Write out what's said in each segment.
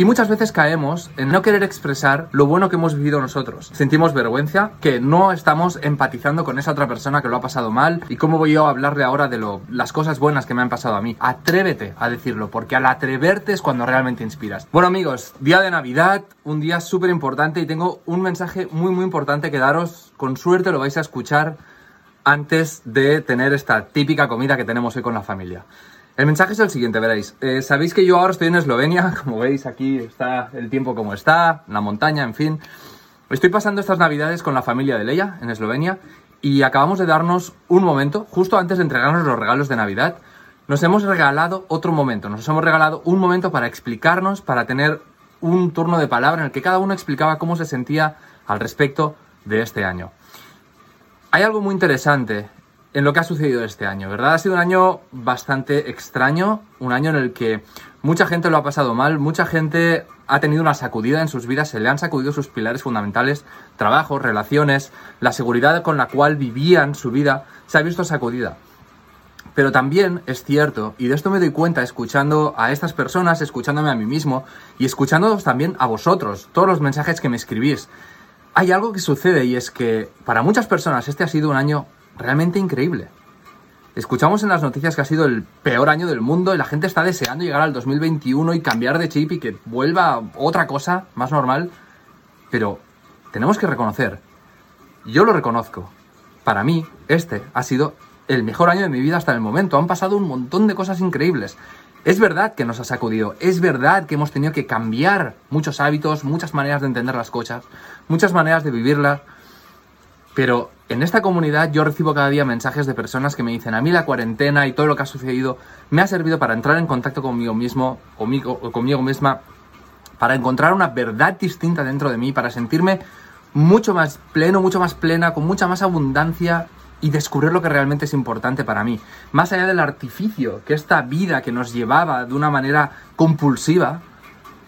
Y muchas veces caemos en no querer expresar lo bueno que hemos vivido nosotros. Sentimos vergüenza, que no estamos empatizando con esa otra persona que lo ha pasado mal y cómo voy yo a hablarle ahora de las cosas buenas que me han pasado a mí. Atrévete a decirlo, porque al atreverte es cuando realmente inspiras. Bueno amigos, día de Navidad, un día súper importante y tengo un mensaje muy muy importante que daros. Con suerte lo vais a escuchar antes de tener esta típica comida que tenemos hoy con la familia. El mensaje es el siguiente, veréis. Eh, Sabéis que yo ahora estoy en Eslovenia, como veis aquí está el tiempo como está, la montaña, en fin. Estoy pasando estas navidades con la familia de Leia en Eslovenia y acabamos de darnos un momento, justo antes de entregarnos los regalos de Navidad, nos hemos regalado otro momento, nos hemos regalado un momento para explicarnos, para tener un turno de palabra en el que cada uno explicaba cómo se sentía al respecto de este año. Hay algo muy interesante en lo que ha sucedido este año, ¿verdad? Ha sido un año bastante extraño, un año en el que mucha gente lo ha pasado mal, mucha gente ha tenido una sacudida en sus vidas, se le han sacudido sus pilares fundamentales, trabajo, relaciones, la seguridad con la cual vivían su vida, se ha visto sacudida. Pero también es cierto, y de esto me doy cuenta escuchando a estas personas, escuchándome a mí mismo y escuchándoos también a vosotros, todos los mensajes que me escribís. Hay algo que sucede y es que para muchas personas este ha sido un año realmente increíble. Escuchamos en las noticias que ha sido el peor año del mundo y la gente está deseando llegar al 2021 y cambiar de chip y que vuelva otra cosa más normal. Pero tenemos que reconocer, yo lo reconozco, para mí este ha sido el mejor año de mi vida hasta el momento. Han pasado un montón de cosas increíbles. Es verdad que nos ha sacudido, es verdad que hemos tenido que cambiar muchos hábitos, muchas maneras de entender las cosas, muchas maneras de vivirlas, pero en esta comunidad yo recibo cada día mensajes de personas que me dicen, a mí la cuarentena y todo lo que ha sucedido me ha servido para entrar en contacto conmigo mismo, conmigo, conmigo misma, para encontrar una verdad distinta dentro de mí, para sentirme mucho más pleno, mucho más plena, con mucha más abundancia y descubrir lo que realmente es importante para mí. Más allá del artificio que esta vida que nos llevaba de una manera compulsiva,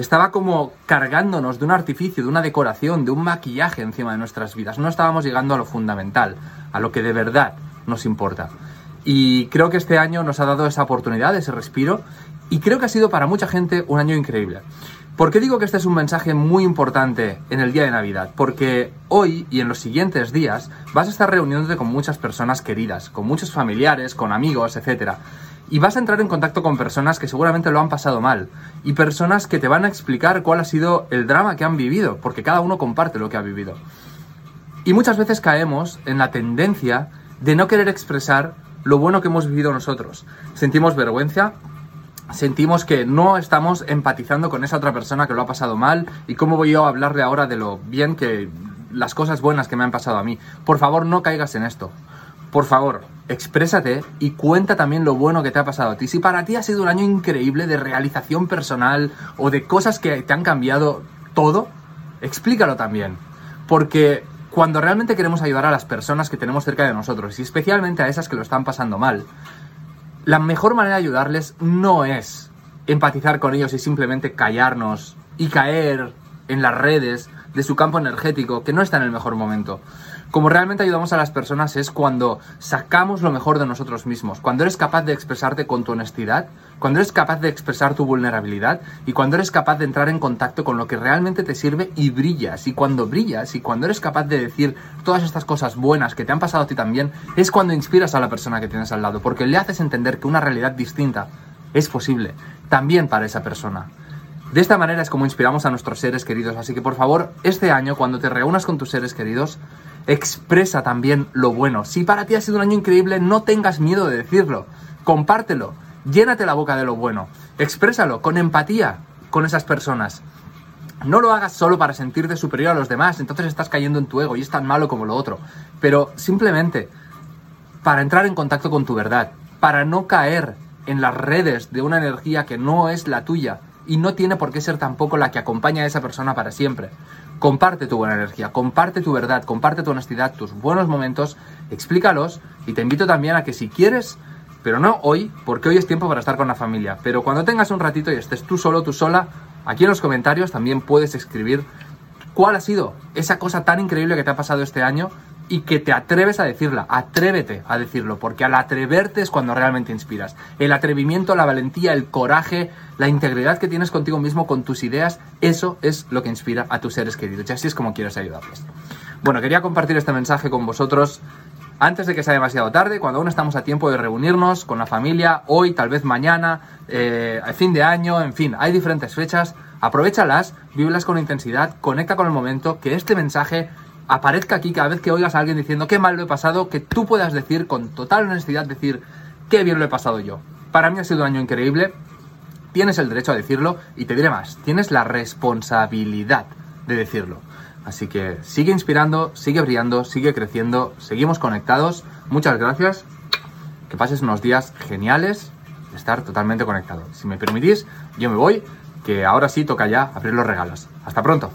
estaba como cargándonos de un artificio, de una decoración, de un maquillaje encima de nuestras vidas. No estábamos llegando a lo fundamental, a lo que de verdad nos importa. Y creo que este año nos ha dado esa oportunidad, ese respiro, y creo que ha sido para mucha gente un año increíble. ¿Por qué digo que este es un mensaje muy importante en el día de Navidad? Porque hoy y en los siguientes días vas a estar reuniéndote con muchas personas queridas, con muchos familiares, con amigos, etc. Y vas a entrar en contacto con personas que seguramente lo han pasado mal y personas que te van a explicar cuál ha sido el drama que han vivido, porque cada uno comparte lo que ha vivido. Y muchas veces caemos en la tendencia de no querer expresar lo bueno que hemos vivido nosotros. Sentimos vergüenza, sentimos que no estamos empatizando con esa otra persona que lo ha pasado mal y cómo voy yo a hablarle ahora de lo bien que las cosas buenas que me han pasado a mí. Por favor, no caigas en esto. Por favor, exprésate y cuenta también lo bueno que te ha pasado a ti. Si para ti ha sido un año increíble de realización personal o de cosas que te han cambiado todo, explícalo también. Porque cuando realmente queremos ayudar a las personas que tenemos cerca de nosotros y especialmente a esas que lo están pasando mal, la mejor manera de ayudarles no es empatizar con ellos y simplemente callarnos y caer en las redes de su campo energético, que no está en el mejor momento. Como realmente ayudamos a las personas es cuando sacamos lo mejor de nosotros mismos, cuando eres capaz de expresarte con tu honestidad, cuando eres capaz de expresar tu vulnerabilidad y cuando eres capaz de entrar en contacto con lo que realmente te sirve y brillas. Y cuando brillas y cuando eres capaz de decir todas estas cosas buenas que te han pasado a ti también, es cuando inspiras a la persona que tienes al lado, porque le haces entender que una realidad distinta es posible también para esa persona. De esta manera es como inspiramos a nuestros seres queridos. Así que por favor, este año, cuando te reúnas con tus seres queridos, expresa también lo bueno. Si para ti ha sido un año increíble, no tengas miedo de decirlo. Compártelo. Llénate la boca de lo bueno. Exprésalo con empatía con esas personas. No lo hagas solo para sentirte superior a los demás, entonces estás cayendo en tu ego y es tan malo como lo otro. Pero simplemente para entrar en contacto con tu verdad, para no caer en las redes de una energía que no es la tuya, y no tiene por qué ser tampoco la que acompaña a esa persona para siempre. Comparte tu buena energía, comparte tu verdad, comparte tu honestidad, tus buenos momentos, explícalos y te invito también a que si quieres, pero no hoy, porque hoy es tiempo para estar con la familia, pero cuando tengas un ratito y estés tú solo, tú sola, aquí en los comentarios también puedes escribir cuál ha sido esa cosa tan increíble que te ha pasado este año y que te atreves a decirla. Atrévete a decirlo, porque al atreverte es cuando realmente inspiras. El atrevimiento, la valentía, el coraje, la integridad que tienes contigo mismo, con tus ideas, eso es lo que inspira a tus seres queridos. Y así es como quieres ayudarles. Bueno, quería compartir este mensaje con vosotros antes de que sea demasiado tarde, cuando aún estamos a tiempo de reunirnos con la familia, hoy, tal vez mañana, eh, fin de año, en fin, hay diferentes fechas, aprovechalas, vívelas con intensidad, conecta con el momento, que este mensaje aparezca aquí cada vez que oigas a alguien diciendo qué mal lo he pasado, que tú puedas decir con total honestidad, decir qué bien lo he pasado yo. Para mí ha sido un año increíble, tienes el derecho a decirlo y te diré más, tienes la responsabilidad de decirlo. Así que sigue inspirando, sigue brillando, sigue creciendo, seguimos conectados. Muchas gracias. Que pases unos días geniales de estar totalmente conectado. Si me permitís, yo me voy, que ahora sí toca ya abrir los regalos. Hasta pronto.